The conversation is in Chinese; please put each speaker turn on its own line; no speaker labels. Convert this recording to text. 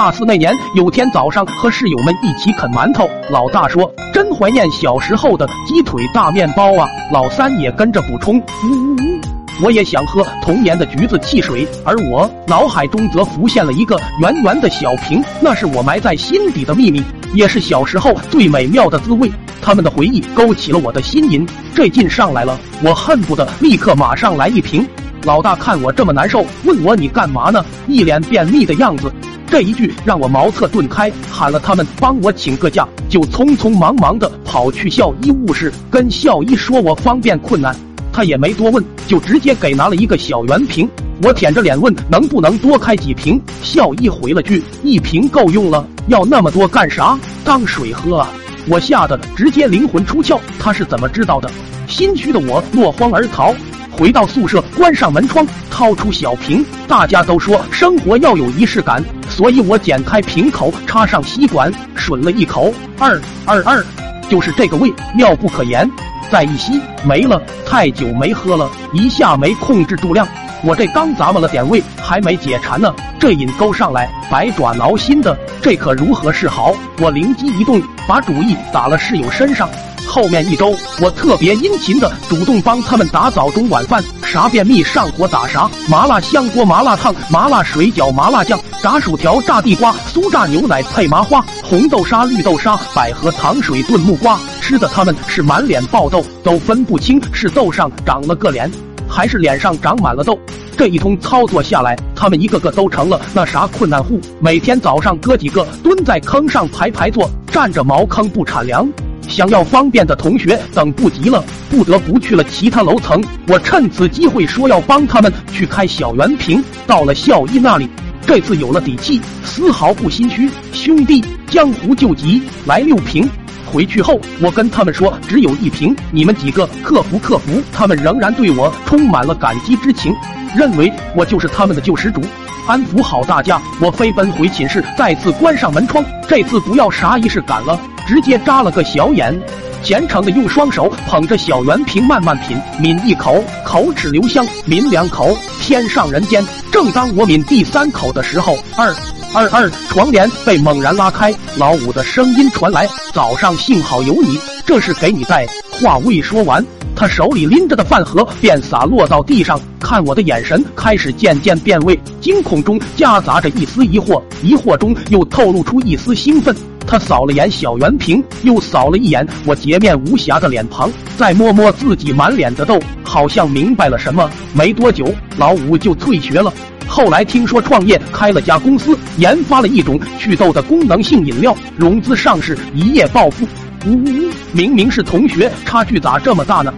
大四那年，有天早上和室友们一起啃馒头，老大说：“真怀念小时候的鸡腿大面包啊！”老三也跟着补充：“呜呜呜，我也想喝童年的橘子汽水。”而我脑海中则浮现了一个圆圆的小瓶，那是我埋在心底的秘密，也是小时候最美妙的滋味。他们的回忆勾起了我的心瘾，这劲上来了，我恨不得立刻马上来一瓶。老大看我这么难受，问我你干嘛呢？一脸便秘的样子。这一句让我茅塞顿开，喊了他们帮我请个假，就匆匆忙忙的跑去校医务室，跟校医说我方便困难。他也没多问，就直接给拿了一个小圆瓶。我舔着脸问能不能多开几瓶？校医回了句一瓶够用了，要那么多干啥？当水喝啊！我吓得直接灵魂出窍。他是怎么知道的？心虚的我落荒而逃。回到宿舍，关上门窗，掏出小瓶。大家都说生活要有仪式感，所以我剪开瓶口，插上吸管，吮了一口，二二二，就是这个味，妙不可言。再一吸，没了。太久没喝了，一下没控制住量。我这刚咂摸了点味，还没解馋呢，这瘾勾上来，百爪挠心的，这可如何是好？我灵机一动，把主意打了室友身上。后面一周，我特别殷勤的主动帮他们打早中晚饭，啥便秘上火打啥，麻辣香锅、麻辣烫、麻辣水饺、麻辣酱、炸薯条、炸地瓜、酥炸牛奶配麻花、红豆沙、绿豆沙、百合糖水炖木瓜，吃的他们是满脸爆痘，都分不清是痘上长了个脸，还是脸上长满了痘。这一通操作下来，他们一个个都成了那啥困难户，每天早上哥几个蹲在坑上排排坐，占着茅坑不产粮。想要方便的同学等不及了，不得不去了其他楼层。我趁此机会说要帮他们去开小圆瓶。到了校医那里，这次有了底气，丝毫不心虚。兄弟，江湖救急，来六瓶。回去后，我跟他们说只有一瓶，你们几个克服克服。他们仍然对我充满了感激之情，认为我就是他们的救世主。安抚好大家，我飞奔回寝室，再次关上门窗。这次不要啥仪式感了。直接扎了个小眼，虔诚的用双手捧着小圆瓶慢慢品，抿一口，口齿留香；抿两口，天上人间。正当我抿第三口的时候，二二二，床帘被猛然拉开，老五的声音传来：“早上幸好有你，这是给你带。”话未说完，他手里拎着的饭盒便洒落到地上，看我的眼神开始渐渐变味，惊恐中夹杂着一丝疑惑，疑惑中又透露出一丝兴奋。他扫了眼小圆瓶，又扫了一眼我洁面无瑕的脸庞，再摸摸自己满脸的痘，好像明白了什么。没多久，老五就退学了。后来听说创业开了家公司，研发了一种祛痘的功能性饮料，融资上市，一夜暴富。呜呜呜，明明是同学，差距咋这么大呢？